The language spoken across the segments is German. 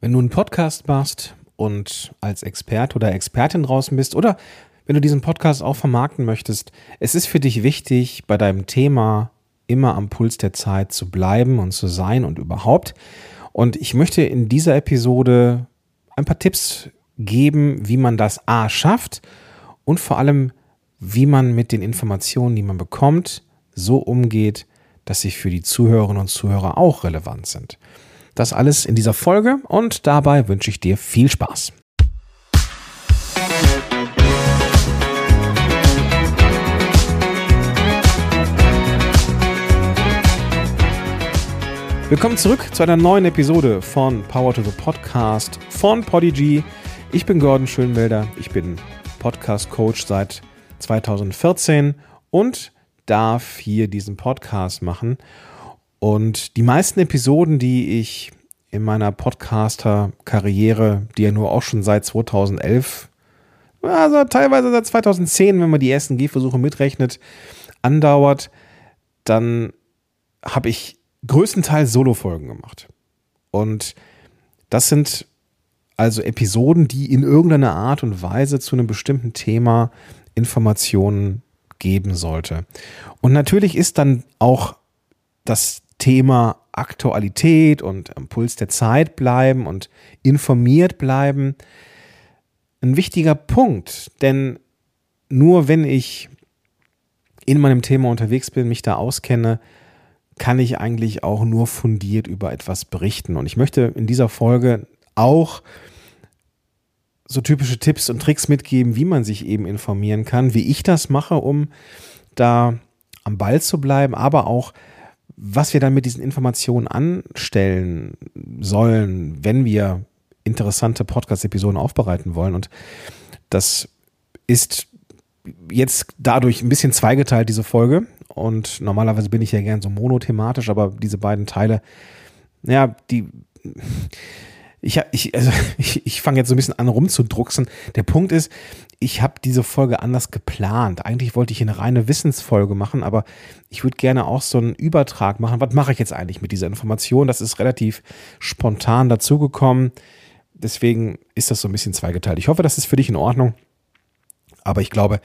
Wenn du einen Podcast machst und als Experte oder Expertin draußen bist oder wenn du diesen Podcast auch vermarkten möchtest, es ist für dich wichtig, bei deinem Thema immer am Puls der Zeit zu bleiben und zu sein und überhaupt. Und ich möchte in dieser Episode ein paar Tipps geben, wie man das A schafft und vor allem, wie man mit den Informationen, die man bekommt, so umgeht, dass sie für die Zuhörerinnen und Zuhörer auch relevant sind. Das alles in dieser Folge und dabei wünsche ich dir viel Spaß. Willkommen zurück zu einer neuen Episode von Power to the Podcast von Podigy. Ich bin Gordon Schönwelder, ich bin Podcast Coach seit 2014 und darf hier diesen Podcast machen. Und die meisten Episoden, die ich in meiner Podcaster-Karriere, die ja nur auch schon seit 2011, also teilweise seit 2010, wenn man die ersten Gehversuche mitrechnet, andauert, dann habe ich größtenteils Solo-Folgen gemacht. Und das sind also Episoden, die in irgendeiner Art und Weise zu einem bestimmten Thema Informationen geben sollte. Und natürlich ist dann auch das Thema Aktualität und am Puls der Zeit bleiben und informiert bleiben ein wichtiger Punkt, denn nur wenn ich in meinem Thema unterwegs bin, mich da auskenne, kann ich eigentlich auch nur fundiert über etwas berichten. Und ich möchte in dieser Folge auch so typische Tipps und Tricks mitgeben, wie man sich eben informieren kann, wie ich das mache, um da am Ball zu bleiben, aber auch was wir dann mit diesen Informationen anstellen sollen, wenn wir interessante Podcast-Episoden aufbereiten wollen. Und das ist jetzt dadurch ein bisschen zweigeteilt, diese Folge. Und normalerweise bin ich ja gern so monothematisch, aber diese beiden Teile, ja, die ich, ich, also ich, ich fange jetzt so ein bisschen an rumzudrucksen. Der Punkt ist, ich habe diese Folge anders geplant. Eigentlich wollte ich eine reine Wissensfolge machen, aber ich würde gerne auch so einen Übertrag machen. Was mache ich jetzt eigentlich mit dieser Information? Das ist relativ spontan dazugekommen. Deswegen ist das so ein bisschen zweigeteilt. Ich hoffe, das ist für dich in Ordnung. Aber ich glaube,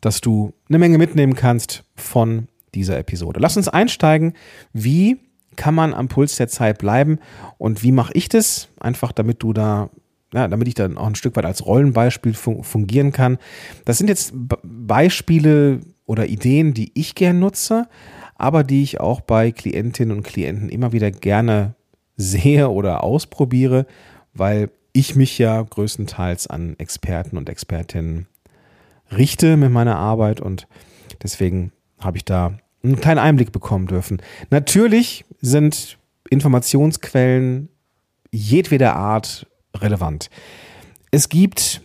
dass du eine Menge mitnehmen kannst von dieser Episode. Lass uns einsteigen, wie kann man am Puls der Zeit bleiben und wie mache ich das? Einfach damit du da ja, damit ich dann auch ein Stück weit als Rollenbeispiel fungieren kann. Das sind jetzt Beispiele oder Ideen, die ich gern nutze, aber die ich auch bei Klientinnen und Klienten immer wieder gerne sehe oder ausprobiere, weil ich mich ja größtenteils an Experten und Expertinnen richte mit meiner Arbeit und deswegen habe ich da einen kleinen Einblick bekommen dürfen. Natürlich sind Informationsquellen jedweder Art relevant. Es gibt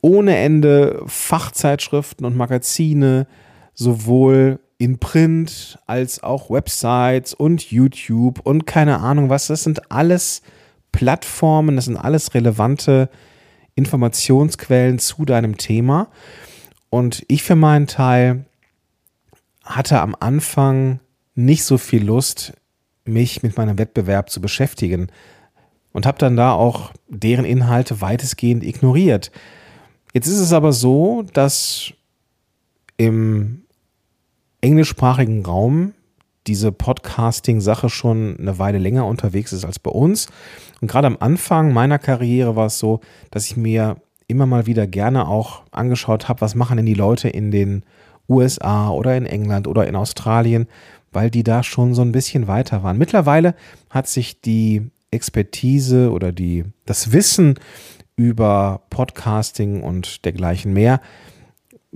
ohne Ende Fachzeitschriften und Magazine, sowohl in Print als auch Websites und YouTube und keine Ahnung was. Das sind alles Plattformen, das sind alles relevante Informationsquellen zu deinem Thema. Und ich für meinen Teil hatte am Anfang nicht so viel Lust, mich mit meinem Wettbewerb zu beschäftigen und habe dann da auch deren Inhalte weitestgehend ignoriert. Jetzt ist es aber so, dass im englischsprachigen Raum diese Podcasting-Sache schon eine Weile länger unterwegs ist als bei uns. Und gerade am Anfang meiner Karriere war es so, dass ich mir immer mal wieder gerne auch angeschaut habe, was machen denn die Leute in den USA oder in England oder in Australien, weil die da schon so ein bisschen weiter waren. Mittlerweile hat sich die Expertise oder die, das Wissen über Podcasting und dergleichen mehr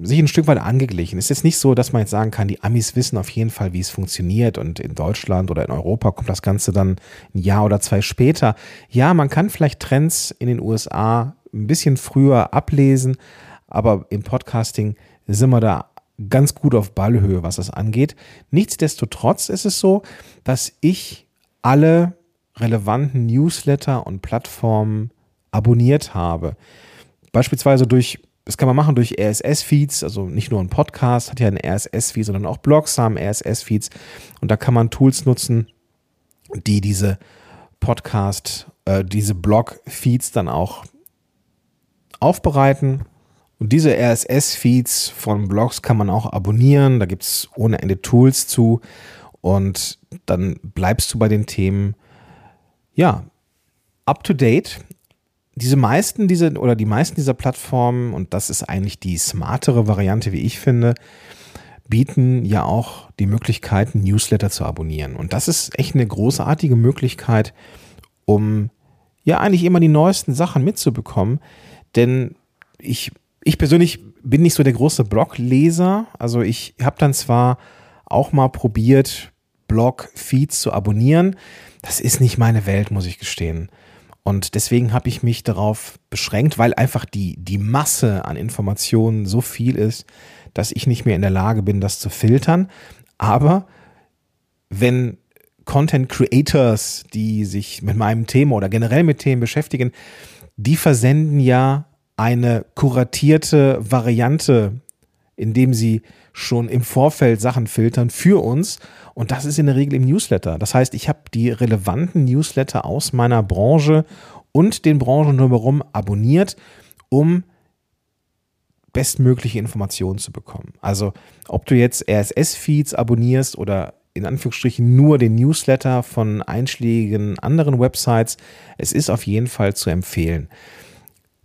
sich ein Stück weit angeglichen. Es ist jetzt nicht so, dass man jetzt sagen kann, die Amis wissen auf jeden Fall, wie es funktioniert und in Deutschland oder in Europa kommt das Ganze dann ein Jahr oder zwei später. Ja, man kann vielleicht Trends in den USA ein bisschen früher ablesen, aber im Podcasting sind wir da ganz gut auf Ballhöhe, was das angeht. Nichtsdestotrotz ist es so, dass ich alle relevanten Newsletter und Plattformen abonniert habe. Beispielsweise durch, das kann man machen durch RSS-Feeds, also nicht nur ein Podcast hat ja einen RSS-Feed, sondern auch Blogs haben RSS-Feeds und da kann man Tools nutzen, die diese Podcast äh, diese Blog-Feeds dann auch aufbereiten. Und diese RSS-Feeds von Blogs kann man auch abonnieren. Da gibt es ohne Ende Tools zu. Und dann bleibst du bei den Themen, ja, up to date. Diese meisten diese, oder die meisten dieser Plattformen, und das ist eigentlich die smartere Variante, wie ich finde, bieten ja auch die Möglichkeit, Newsletter zu abonnieren. Und das ist echt eine großartige Möglichkeit, um ja eigentlich immer die neuesten Sachen mitzubekommen. Denn ich, ich persönlich bin nicht so der große Blogleser. Also ich habe dann zwar auch mal probiert, Blog-Feeds zu abonnieren. Das ist nicht meine Welt, muss ich gestehen. Und deswegen habe ich mich darauf beschränkt, weil einfach die, die Masse an Informationen so viel ist, dass ich nicht mehr in der Lage bin, das zu filtern. Aber wenn Content Creators, die sich mit meinem Thema oder generell mit Themen beschäftigen, die versenden ja eine kuratierte Variante, indem sie schon im Vorfeld Sachen filtern für uns. Und das ist in der Regel im Newsletter. Das heißt, ich habe die relevanten Newsletter aus meiner Branche und den Branchen drumherum abonniert, um bestmögliche Informationen zu bekommen. Also ob du jetzt RSS-Feeds abonnierst oder in Anführungsstrichen nur den Newsletter von einschlägigen anderen Websites, es ist auf jeden Fall zu empfehlen.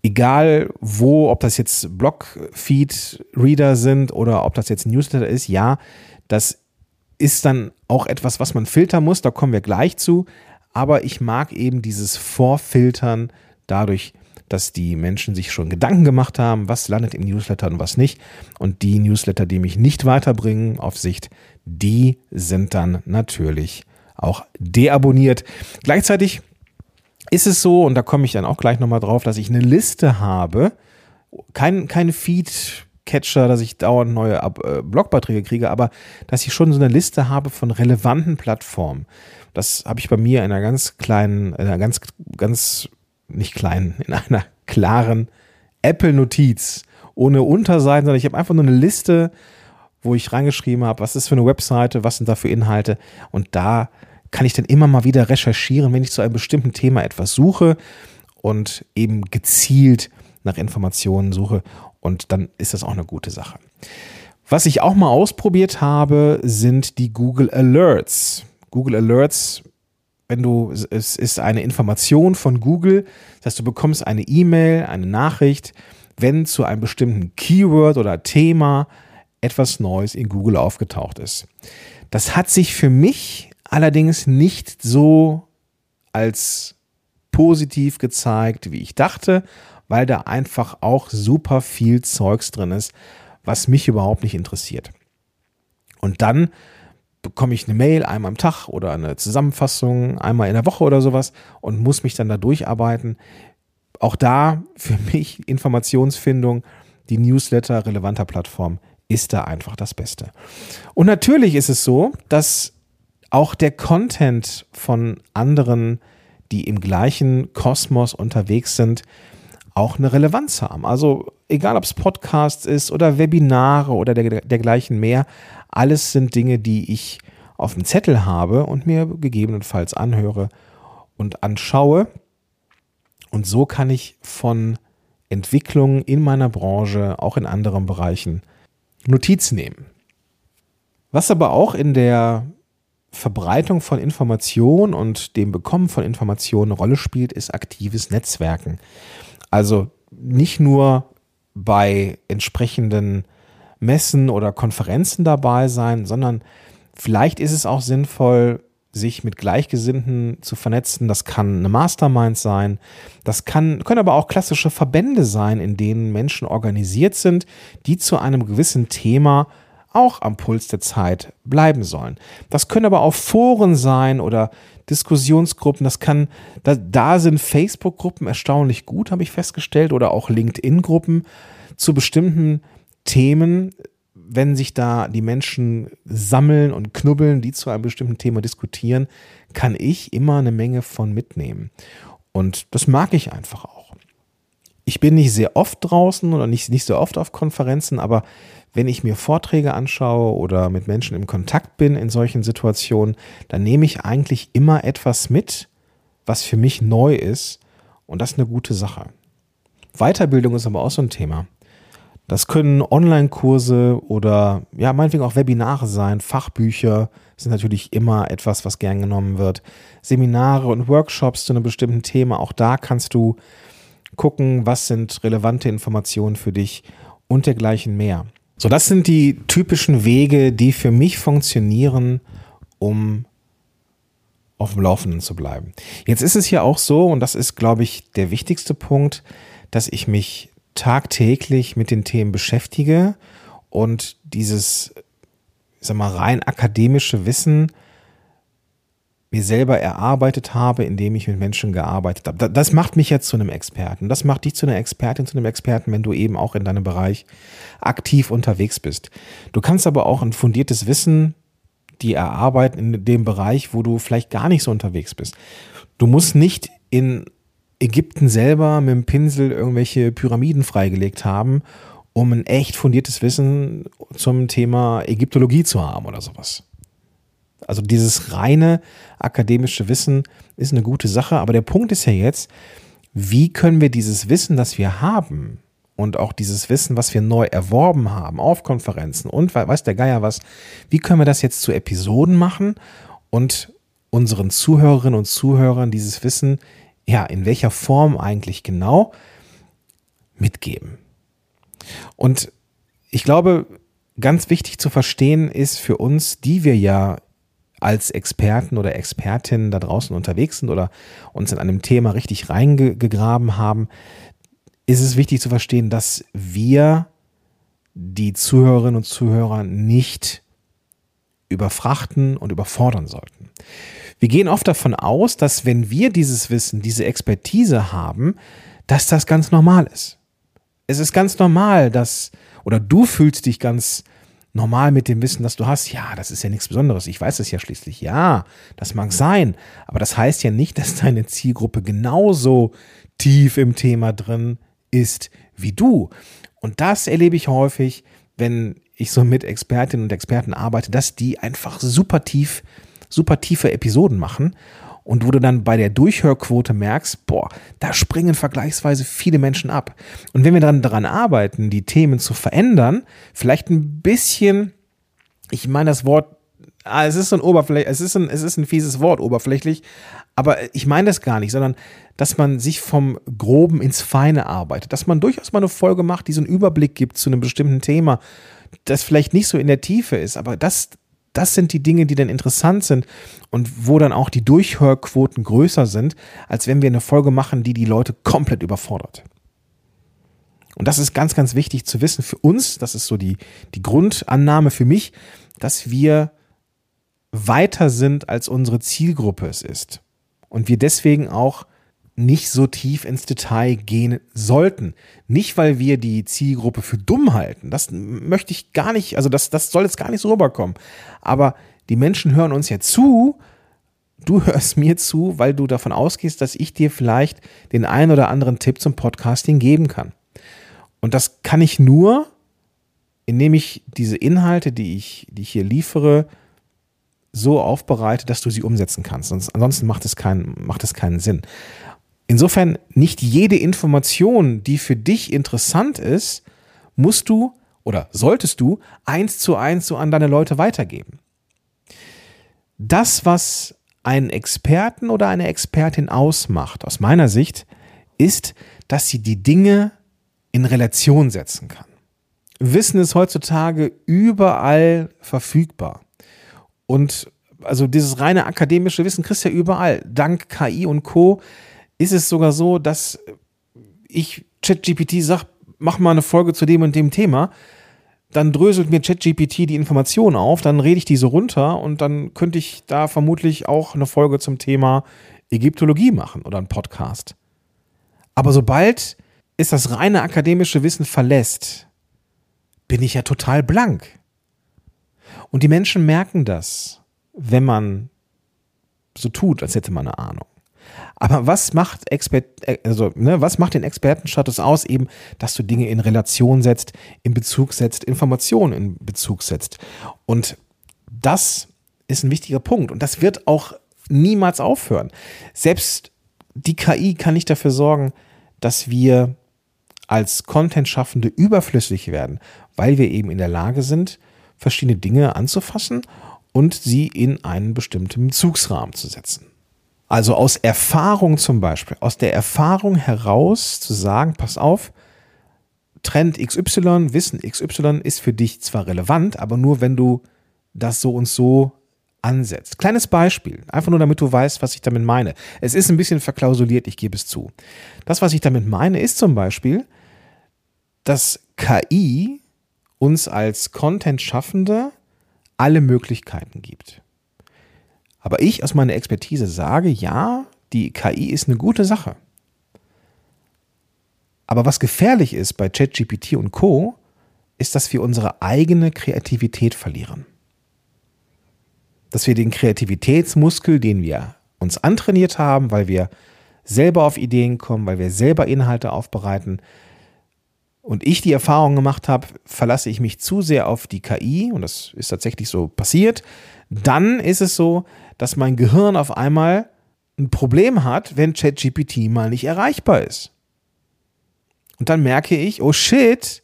Egal wo, ob das jetzt Blog-Feed-Reader sind oder ob das jetzt Newsletter ist, ja, das ist dann auch etwas, was man filtern muss, da kommen wir gleich zu. Aber ich mag eben dieses Vorfiltern dadurch, dass die Menschen sich schon Gedanken gemacht haben, was landet im Newsletter und was nicht. Und die Newsletter, die mich nicht weiterbringen auf Sicht, die sind dann natürlich auch deabonniert. Gleichzeitig ist es so, und da komme ich dann auch gleich nochmal drauf, dass ich eine Liste habe, kein, kein Feed-Catcher, dass ich dauernd neue äh, Blogbeiträge kriege, aber dass ich schon so eine Liste habe von relevanten Plattformen. Das habe ich bei mir in einer ganz kleinen, in einer ganz, ganz nicht kleinen, in einer klaren Apple-Notiz ohne Unterseiten, sondern ich habe einfach nur eine Liste, wo ich reingeschrieben habe, was ist für eine Webseite, was sind da für Inhalte und da kann ich dann immer mal wieder recherchieren, wenn ich zu einem bestimmten Thema etwas suche und eben gezielt nach Informationen suche und dann ist das auch eine gute Sache. Was ich auch mal ausprobiert habe, sind die Google Alerts. Google Alerts wenn du, es ist eine Information von Google, das heißt, du bekommst eine E-Mail, eine Nachricht, wenn zu einem bestimmten Keyword oder Thema etwas Neues in Google aufgetaucht ist. Das hat sich für mich allerdings nicht so als positiv gezeigt, wie ich dachte, weil da einfach auch super viel Zeugs drin ist, was mich überhaupt nicht interessiert. Und dann bekomme ich eine Mail einmal am Tag oder eine Zusammenfassung einmal in der Woche oder sowas und muss mich dann da durcharbeiten. Auch da für mich Informationsfindung, die Newsletter relevanter Plattform ist da einfach das Beste. Und natürlich ist es so, dass auch der Content von anderen, die im gleichen Kosmos unterwegs sind, auch eine Relevanz haben. Also egal ob es Podcasts ist oder Webinare oder der, dergleichen mehr, alles sind Dinge, die ich auf dem Zettel habe und mir gegebenenfalls anhöre und anschaue. Und so kann ich von Entwicklungen in meiner Branche, auch in anderen Bereichen, Notiz nehmen. Was aber auch in der Verbreitung von Informationen und dem Bekommen von Informationen eine Rolle spielt, ist aktives Netzwerken. Also nicht nur bei entsprechenden Messen oder Konferenzen dabei sein, sondern vielleicht ist es auch sinnvoll, sich mit Gleichgesinnten zu vernetzen. Das kann eine Mastermind sein. Das kann, können aber auch klassische Verbände sein, in denen Menschen organisiert sind, die zu einem gewissen Thema auch am Puls der Zeit bleiben sollen. Das können aber auch Foren sein oder Diskussionsgruppen. Das kann, da, da sind Facebook-Gruppen erstaunlich gut, habe ich festgestellt, oder auch LinkedIn-Gruppen zu bestimmten Themen, wenn sich da die Menschen sammeln und knubbeln, die zu einem bestimmten Thema diskutieren, kann ich immer eine Menge von mitnehmen. Und das mag ich einfach auch. Ich bin nicht sehr oft draußen oder nicht, nicht so oft auf Konferenzen, aber wenn ich mir Vorträge anschaue oder mit Menschen im Kontakt bin in solchen Situationen, dann nehme ich eigentlich immer etwas mit, was für mich neu ist. Und das ist eine gute Sache. Weiterbildung ist aber auch so ein Thema. Das können Online-Kurse oder ja, meinetwegen auch Webinare sein, Fachbücher sind natürlich immer etwas, was gern genommen wird. Seminare und Workshops zu einem bestimmten Thema, auch da kannst du gucken, was sind relevante Informationen für dich und dergleichen mehr. So, das sind die typischen Wege, die für mich funktionieren, um auf dem Laufenden zu bleiben. Jetzt ist es ja auch so, und das ist, glaube ich, der wichtigste Punkt, dass ich mich tagtäglich mit den Themen beschäftige und dieses, ich sag mal, rein akademische Wissen mir selber erarbeitet habe, indem ich mit Menschen gearbeitet habe. Das macht mich jetzt zu einem Experten. Das macht dich zu einer Expertin, zu einem Experten, wenn du eben auch in deinem Bereich aktiv unterwegs bist. Du kannst aber auch ein fundiertes Wissen, die erarbeiten in dem Bereich, wo du vielleicht gar nicht so unterwegs bist. Du musst nicht in Ägypten selber mit dem Pinsel irgendwelche Pyramiden freigelegt haben, um ein echt fundiertes Wissen zum Thema Ägyptologie zu haben oder sowas. Also dieses reine akademische Wissen ist eine gute Sache, aber der Punkt ist ja jetzt, wie können wir dieses Wissen, das wir haben und auch dieses Wissen, was wir neu erworben haben auf Konferenzen und weiß der Geier was, wie können wir das jetzt zu Episoden machen und unseren Zuhörerinnen und Zuhörern dieses Wissen ja, in welcher Form eigentlich genau mitgeben. Und ich glaube, ganz wichtig zu verstehen ist für uns, die wir ja als Experten oder Expertinnen da draußen unterwegs sind oder uns in einem Thema richtig reingegraben haben, ist es wichtig zu verstehen, dass wir die Zuhörerinnen und Zuhörer nicht überfrachten und überfordern sollten. Wir gehen oft davon aus, dass wenn wir dieses Wissen, diese Expertise haben, dass das ganz normal ist. Es ist ganz normal, dass, oder du fühlst dich ganz normal mit dem Wissen, das du hast. Ja, das ist ja nichts Besonderes. Ich weiß es ja schließlich. Ja, das mag sein. Aber das heißt ja nicht, dass deine Zielgruppe genauso tief im Thema drin ist wie du. Und das erlebe ich häufig, wenn ich so mit Expertinnen und Experten arbeite, dass die einfach super tief super tiefe Episoden machen und wo du dann bei der Durchhörquote merkst, boah, da springen vergleichsweise viele Menschen ab. Und wenn wir dann daran arbeiten, die Themen zu verändern, vielleicht ein bisschen, ich meine das Wort, ah, es ist so ein Oberfläch, es ist ein, es ist ein fieses Wort, oberflächlich, aber ich meine das gar nicht, sondern dass man sich vom Groben ins Feine arbeitet, dass man durchaus mal eine Folge macht, die so einen Überblick gibt zu einem bestimmten Thema, das vielleicht nicht so in der Tiefe ist, aber das, das sind die Dinge, die dann interessant sind und wo dann auch die Durchhörquoten größer sind, als wenn wir eine Folge machen, die die Leute komplett überfordert. Und das ist ganz, ganz wichtig zu wissen für uns. Das ist so die, die Grundannahme für mich, dass wir weiter sind, als unsere Zielgruppe es ist. Und wir deswegen auch nicht so tief ins Detail gehen sollten. Nicht, weil wir die Zielgruppe für dumm halten. Das möchte ich gar nicht, also das, das soll jetzt gar nicht so rüberkommen. Aber die Menschen hören uns ja zu. Du hörst mir zu, weil du davon ausgehst, dass ich dir vielleicht den einen oder anderen Tipp zum Podcasting geben kann. Und das kann ich nur, indem ich diese Inhalte, die ich, die ich hier liefere, so aufbereite, dass du sie umsetzen kannst. Sonst, ansonsten macht es, keinen, macht es keinen Sinn. Insofern nicht jede Information, die für dich interessant ist, musst du oder solltest du eins zu eins so an deine Leute weitergeben. Das, was einen Experten oder eine Expertin ausmacht, aus meiner Sicht, ist, dass sie die Dinge in Relation setzen kann. Wissen ist heutzutage überall verfügbar. Und also dieses reine akademische Wissen kriegst du ja überall. Dank KI und Co ist es sogar so, dass ich ChatGPT sage, mach mal eine Folge zu dem und dem Thema. Dann dröselt mir ChatGPT die Informationen auf, dann rede ich diese runter und dann könnte ich da vermutlich auch eine Folge zum Thema Ägyptologie machen oder einen Podcast. Aber sobald es das reine akademische Wissen verlässt, bin ich ja total blank. Und die Menschen merken das, wenn man so tut, als hätte man eine Ahnung. Aber was macht Expert, äh, also, ne, was macht den Expertenstatus aus? Eben, dass du Dinge in Relation setzt, in Bezug setzt, Informationen in Bezug setzt. Und das ist ein wichtiger Punkt. Und das wird auch niemals aufhören. Selbst die KI kann nicht dafür sorgen, dass wir als Content-Schaffende überflüssig werden, weil wir eben in der Lage sind, verschiedene Dinge anzufassen und sie in einen bestimmten Bezugsrahmen zu setzen. Also aus Erfahrung zum Beispiel, aus der Erfahrung heraus zu sagen, pass auf, Trend XY, Wissen XY ist für dich zwar relevant, aber nur wenn du das so und so ansetzt. Kleines Beispiel, einfach nur damit du weißt, was ich damit meine. Es ist ein bisschen verklausuliert, ich gebe es zu. Das, was ich damit meine, ist zum Beispiel, dass KI uns als Content-Schaffende alle Möglichkeiten gibt. Aber ich aus meiner Expertise sage, ja, die KI ist eine gute Sache. Aber was gefährlich ist bei ChatGPT und Co, ist, dass wir unsere eigene Kreativität verlieren. Dass wir den Kreativitätsmuskel, den wir uns antrainiert haben, weil wir selber auf Ideen kommen, weil wir selber Inhalte aufbereiten, und ich die Erfahrung gemacht habe, verlasse ich mich zu sehr auf die KI, und das ist tatsächlich so passiert, dann ist es so, dass mein Gehirn auf einmal ein Problem hat, wenn ChatGPT mal nicht erreichbar ist. Und dann merke ich, oh shit,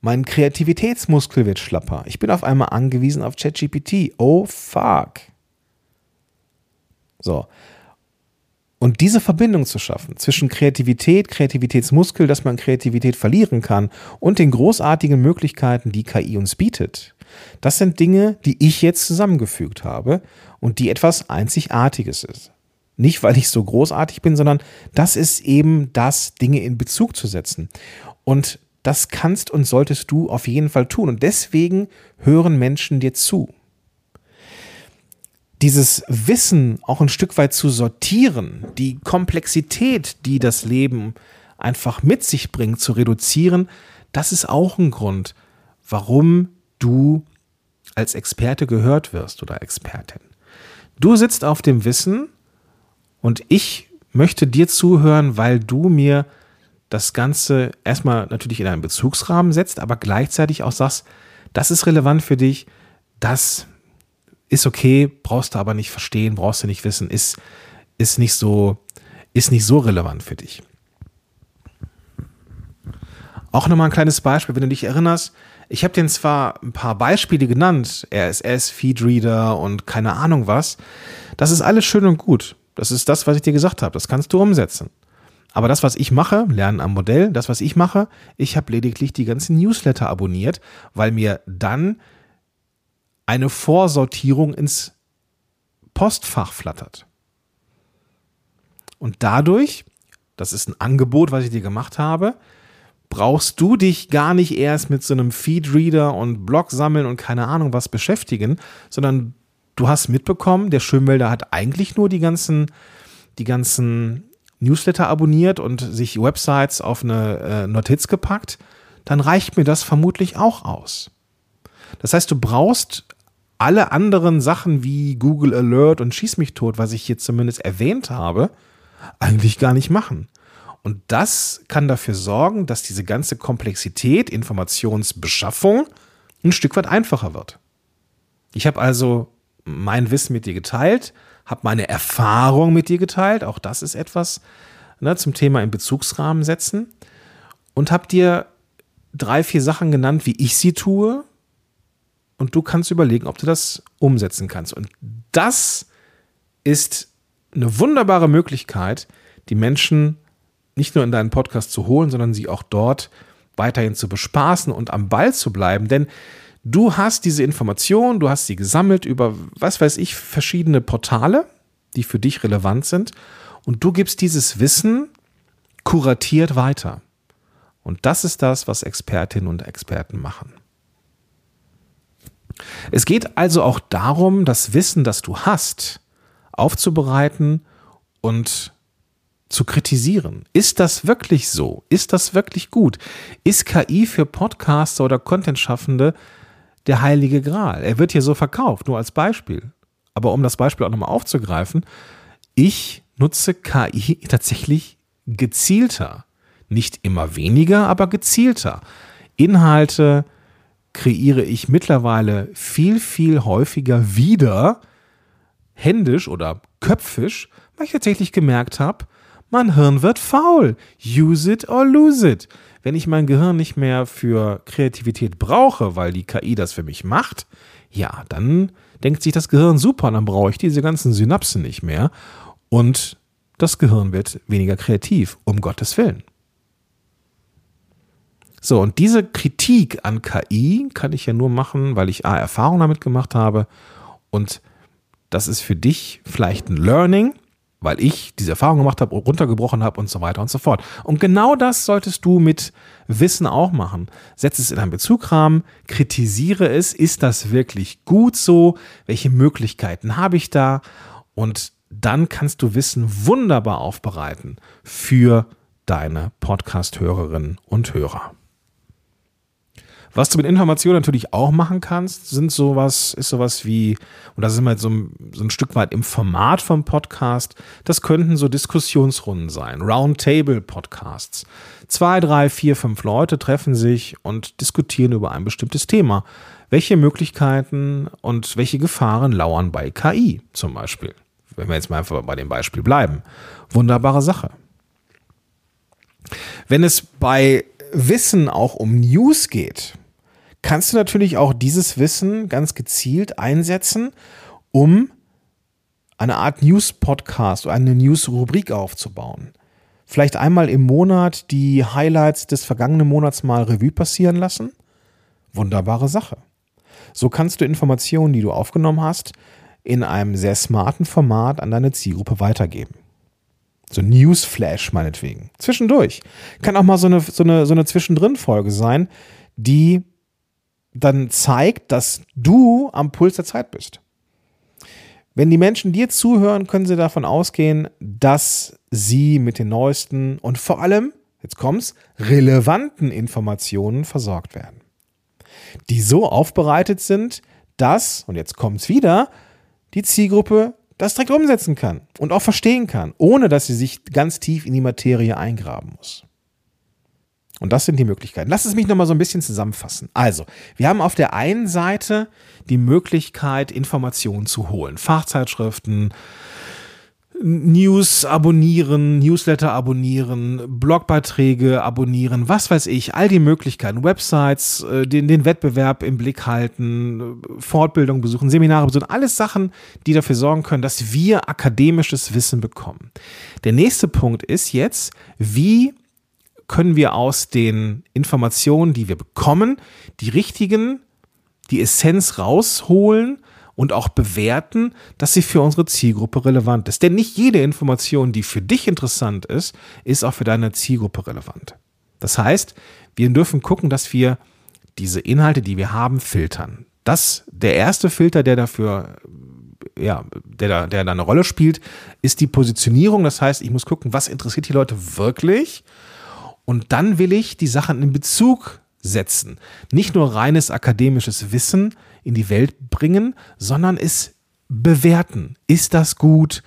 mein Kreativitätsmuskel wird schlapper. Ich bin auf einmal angewiesen auf ChatGPT. Oh fuck. So. Und diese Verbindung zu schaffen zwischen Kreativität, Kreativitätsmuskel, dass man Kreativität verlieren kann und den großartigen Möglichkeiten, die KI uns bietet, das sind Dinge, die ich jetzt zusammengefügt habe und die etwas Einzigartiges ist. Nicht, weil ich so großartig bin, sondern das ist eben das, Dinge in Bezug zu setzen. Und das kannst und solltest du auf jeden Fall tun. Und deswegen hören Menschen dir zu. Dieses Wissen auch ein Stück weit zu sortieren, die Komplexität, die das Leben einfach mit sich bringt, zu reduzieren, das ist auch ein Grund, warum du als Experte gehört wirst oder Expertin. Du sitzt auf dem Wissen und ich möchte dir zuhören, weil du mir das Ganze erstmal natürlich in einen Bezugsrahmen setzt, aber gleichzeitig auch sagst, das ist relevant für dich, das ist okay, brauchst du aber nicht verstehen, brauchst du nicht wissen, ist, ist nicht so, ist nicht so relevant für dich. Auch nochmal ein kleines Beispiel, wenn du dich erinnerst, ich habe dir zwar ein paar Beispiele genannt, RSS, Feedreader und keine Ahnung was. Das ist alles schön und gut. Das ist das, was ich dir gesagt habe. Das kannst du umsetzen. Aber das, was ich mache, Lernen am Modell, das, was ich mache, ich habe lediglich die ganzen Newsletter abonniert, weil mir dann eine Vorsortierung ins Postfach flattert. Und dadurch, das ist ein Angebot, was ich dir gemacht habe, brauchst du dich gar nicht erst mit so einem Feedreader und Blog sammeln und keine Ahnung was beschäftigen, sondern du hast mitbekommen, der Schönwälder hat eigentlich nur die ganzen, die ganzen Newsletter abonniert und sich Websites auf eine äh, Notiz gepackt, dann reicht mir das vermutlich auch aus. Das heißt, du brauchst alle anderen Sachen wie Google Alert und Schieß mich tot, was ich hier zumindest erwähnt habe, eigentlich gar nicht machen. Und das kann dafür sorgen, dass diese ganze Komplexität, Informationsbeschaffung ein Stück weit einfacher wird. Ich habe also mein Wissen mit dir geteilt, habe meine Erfahrung mit dir geteilt, auch das ist etwas ne, zum Thema im Bezugsrahmen setzen und habe dir drei, vier Sachen genannt, wie ich sie tue und du kannst überlegen, ob du das umsetzen kannst. Und das ist eine wunderbare Möglichkeit, die Menschen nicht nur in deinen Podcast zu holen, sondern sie auch dort weiterhin zu bespaßen und am Ball zu bleiben. Denn du hast diese Information, du hast sie gesammelt über, was weiß ich, verschiedene Portale, die für dich relevant sind. Und du gibst dieses Wissen kuratiert weiter. Und das ist das, was Expertinnen und Experten machen. Es geht also auch darum, das Wissen, das du hast, aufzubereiten und zu kritisieren. Ist das wirklich so? Ist das wirklich gut? Ist KI für Podcaster oder Content-Schaffende der heilige Gral? Er wird hier so verkauft, nur als Beispiel. Aber um das Beispiel auch nochmal aufzugreifen, ich nutze KI tatsächlich gezielter. Nicht immer weniger, aber gezielter. Inhalte kreiere ich mittlerweile viel, viel häufiger wieder händisch oder köpfisch, weil ich tatsächlich gemerkt habe, mein Hirn wird faul. Use it or lose it. Wenn ich mein Gehirn nicht mehr für Kreativität brauche, weil die KI das für mich macht, ja, dann denkt sich das Gehirn super, dann brauche ich diese ganzen Synapsen nicht mehr und das Gehirn wird weniger kreativ, um Gottes Willen. So, und diese Kritik an KI kann ich ja nur machen, weil ich A, Erfahrung damit gemacht habe und das ist für dich vielleicht ein Learning, weil ich diese Erfahrung gemacht habe, runtergebrochen habe und so weiter und so fort. Und genau das solltest du mit Wissen auch machen. Setz es in einen Bezugrahmen, kritisiere es, ist das wirklich gut so? Welche Möglichkeiten habe ich da? Und dann kannst du Wissen wunderbar aufbereiten für deine Podcast-Hörerinnen und Hörer. Was du mit Informationen natürlich auch machen kannst, sind sowas, ist sowas wie, und das ist immer so so ein Stück weit im Format vom Podcast, das könnten so Diskussionsrunden sein, Roundtable-Podcasts. Zwei, drei, vier, fünf Leute treffen sich und diskutieren über ein bestimmtes Thema. Welche Möglichkeiten und welche Gefahren lauern bei KI zum Beispiel? Wenn wir jetzt mal einfach bei dem Beispiel bleiben. Wunderbare Sache. Wenn es bei Wissen auch um News geht, kannst du natürlich auch dieses Wissen ganz gezielt einsetzen, um eine Art News-Podcast oder eine News-Rubrik aufzubauen. Vielleicht einmal im Monat die Highlights des vergangenen Monats mal Revue passieren lassen. Wunderbare Sache. So kannst du Informationen, die du aufgenommen hast, in einem sehr smarten Format an deine Zielgruppe weitergeben. So Newsflash meinetwegen. Zwischendurch. Kann auch mal so eine, so eine, so eine Zwischendrin-Folge sein, die dann zeigt, dass du am Puls der Zeit bist. Wenn die Menschen dir zuhören, können sie davon ausgehen, dass sie mit den neuesten und vor allem, jetzt kommt's, relevanten Informationen versorgt werden. Die so aufbereitet sind, dass, und jetzt kommt's wieder, die Zielgruppe das direkt umsetzen kann und auch verstehen kann, ohne dass sie sich ganz tief in die Materie eingraben muss. Und das sind die Möglichkeiten. Lass es mich nochmal so ein bisschen zusammenfassen. Also, wir haben auf der einen Seite die Möglichkeit, Informationen zu holen. Fachzeitschriften, News abonnieren, Newsletter abonnieren, Blogbeiträge abonnieren, was weiß ich, all die Möglichkeiten, Websites, äh, den, den Wettbewerb im Blick halten, Fortbildung besuchen, Seminare besuchen, alles Sachen, die dafür sorgen können, dass wir akademisches Wissen bekommen. Der nächste Punkt ist jetzt, wie können wir aus den Informationen, die wir bekommen, die richtigen, die Essenz rausholen und auch bewerten, dass sie für unsere Zielgruppe relevant ist. Denn nicht jede Information, die für dich interessant ist, ist auch für deine Zielgruppe relevant. Das heißt, wir dürfen gucken, dass wir diese Inhalte, die wir haben, filtern. Das, der erste Filter, der dafür, ja, der da, der da eine Rolle spielt, ist die Positionierung. Das heißt, ich muss gucken, was interessiert die Leute wirklich? Und dann will ich die Sachen in Bezug setzen. Nicht nur reines akademisches Wissen, in die Welt bringen, sondern es bewerten. Ist das gut?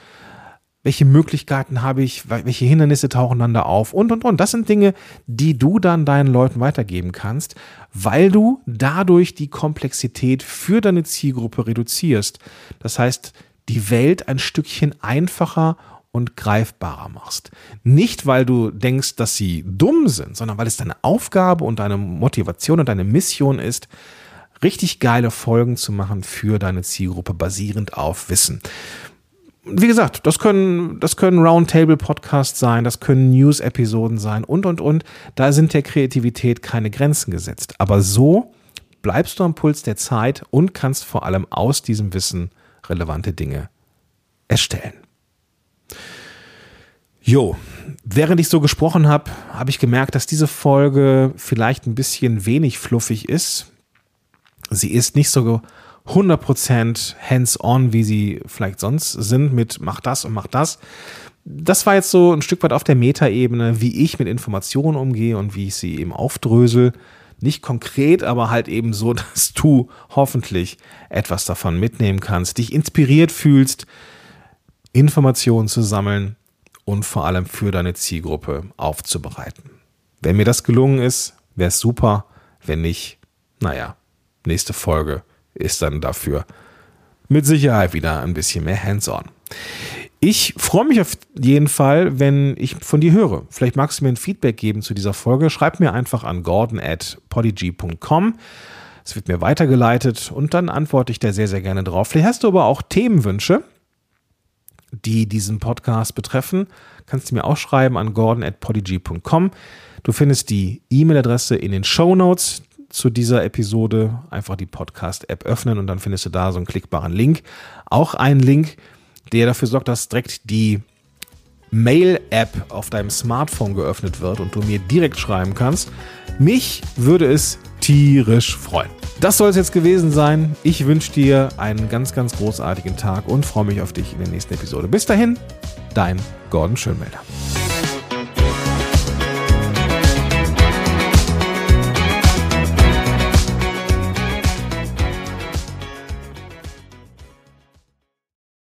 Welche Möglichkeiten habe ich? Welche Hindernisse tauchen dann da auf? Und, und, und. Das sind Dinge, die du dann deinen Leuten weitergeben kannst, weil du dadurch die Komplexität für deine Zielgruppe reduzierst. Das heißt, die Welt ein Stückchen einfacher und greifbarer machst. Nicht, weil du denkst, dass sie dumm sind, sondern weil es deine Aufgabe und deine Motivation und deine Mission ist, richtig geile Folgen zu machen für deine Zielgruppe basierend auf Wissen. Wie gesagt, das können, das können Roundtable-Podcasts sein, das können News-Episoden sein und, und, und. Da sind der Kreativität keine Grenzen gesetzt. Aber so bleibst du am Puls der Zeit und kannst vor allem aus diesem Wissen relevante Dinge erstellen. Jo, während ich so gesprochen habe, habe ich gemerkt, dass diese Folge vielleicht ein bisschen wenig fluffig ist. Sie ist nicht so 100% hands-on, wie sie vielleicht sonst sind mit mach das und mach das. Das war jetzt so ein Stück weit auf der Metaebene, wie ich mit Informationen umgehe und wie ich sie eben aufdrösel. Nicht konkret, aber halt eben so, dass du hoffentlich etwas davon mitnehmen kannst, dich inspiriert fühlst, Informationen zu sammeln und vor allem für deine Zielgruppe aufzubereiten. Wenn mir das gelungen ist, wäre es super. Wenn nicht, naja, nächste Folge ist dann dafür mit Sicherheit wieder ein bisschen mehr hands-on. Ich freue mich auf jeden Fall, wenn ich von dir höre. Vielleicht magst du mir ein Feedback geben zu dieser Folge. Schreib mir einfach an gordon at podigy.com. Es wird mir weitergeleitet und dann antworte ich da sehr, sehr gerne drauf. Vielleicht hast du aber auch Themenwünsche, die diesen Podcast betreffen. Kannst du mir auch schreiben an gordon at podigy.com. Du findest die E-Mail-Adresse in den Show Notes zu dieser Episode. Einfach die Podcast-App öffnen und dann findest du da so einen klickbaren Link. Auch einen Link, der dafür sorgt, dass direkt die Mail-App auf deinem Smartphone geöffnet wird und du mir direkt schreiben kannst. Mich würde es tierisch freuen. Das soll es jetzt gewesen sein. Ich wünsche dir einen ganz, ganz großartigen Tag und freue mich auf dich in der nächsten Episode. Bis dahin, dein Gordon Schönmelder.